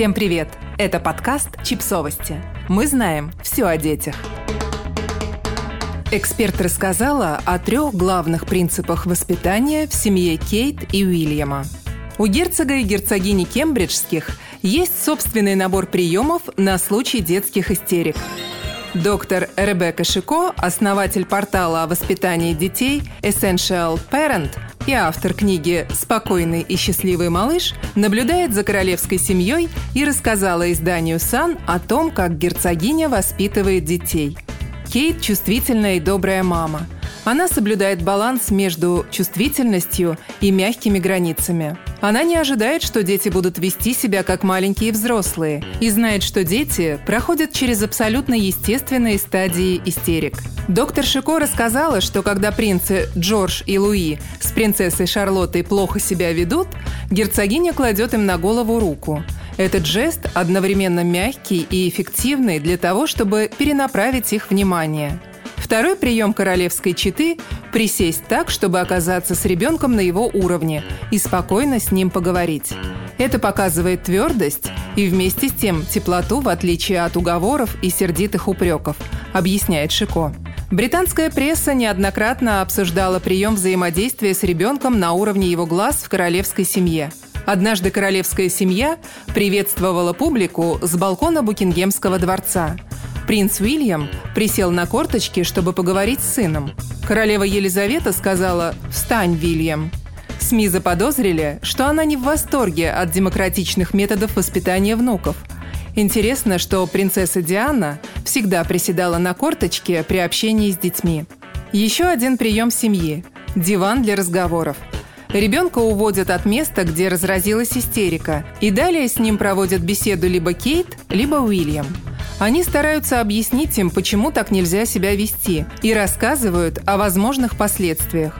Всем привет! Это подкаст «Чипсовости». Мы знаем все о детях. Эксперт рассказала о трех главных принципах воспитания в семье Кейт и Уильяма. У герцога и герцогини Кембриджских есть собственный набор приемов на случай детских истерик. Доктор Ребекка Шико, основатель портала о воспитании детей Essential Parent – и автор книги «Спокойный и счастливый малыш» наблюдает за королевской семьей и рассказала изданию «Сан» о том, как герцогиня воспитывает детей. Кейт – чувствительная и добрая мама. Она соблюдает баланс между чувствительностью и мягкими границами – она не ожидает, что дети будут вести себя как маленькие взрослые, и знает, что дети проходят через абсолютно естественные стадии истерик. Доктор Шико рассказала, что когда принцы Джордж и Луи с принцессой Шарлоттой плохо себя ведут, герцогиня кладет им на голову руку. Этот жест одновременно мягкий и эффективный для того, чтобы перенаправить их внимание – Второй прием королевской четы – присесть так, чтобы оказаться с ребенком на его уровне и спокойно с ним поговорить. Это показывает твердость и вместе с тем теплоту, в отличие от уговоров и сердитых упреков, объясняет Шико. Британская пресса неоднократно обсуждала прием взаимодействия с ребенком на уровне его глаз в королевской семье. Однажды королевская семья приветствовала публику с балкона Букингемского дворца – Принц Уильям присел на корточки, чтобы поговорить с сыном. Королева Елизавета сказала «Встань, Вильям». СМИ заподозрили, что она не в восторге от демократичных методов воспитания внуков. Интересно, что принцесса Диана всегда приседала на корточке при общении с детьми. Еще один прием семьи – диван для разговоров. Ребенка уводят от места, где разразилась истерика, и далее с ним проводят беседу либо Кейт, либо Уильям – они стараются объяснить им, почему так нельзя себя вести, и рассказывают о возможных последствиях.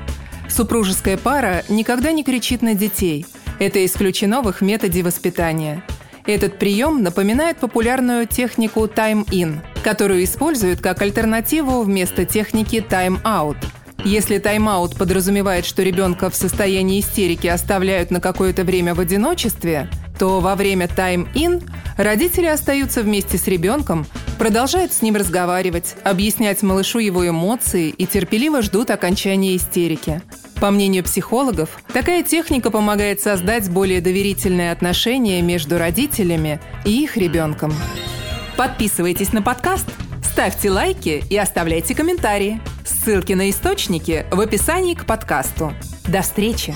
Супружеская пара никогда не кричит на детей. Это исключено в их методе воспитания. Этот прием напоминает популярную технику «time-in», которую используют как альтернативу вместо техники «time-out». Если тайм-аут подразумевает, что ребенка в состоянии истерики оставляют на какое-то время в одиночестве, то во время тайм-ин родители остаются вместе с ребенком, продолжают с ним разговаривать, объяснять малышу его эмоции и терпеливо ждут окончания истерики. По мнению психологов, такая техника помогает создать более доверительные отношения между родителями и их ребенком. Подписывайтесь на подкаст, ставьте лайки и оставляйте комментарии. Ссылки на источники в описании к подкасту. До встречи!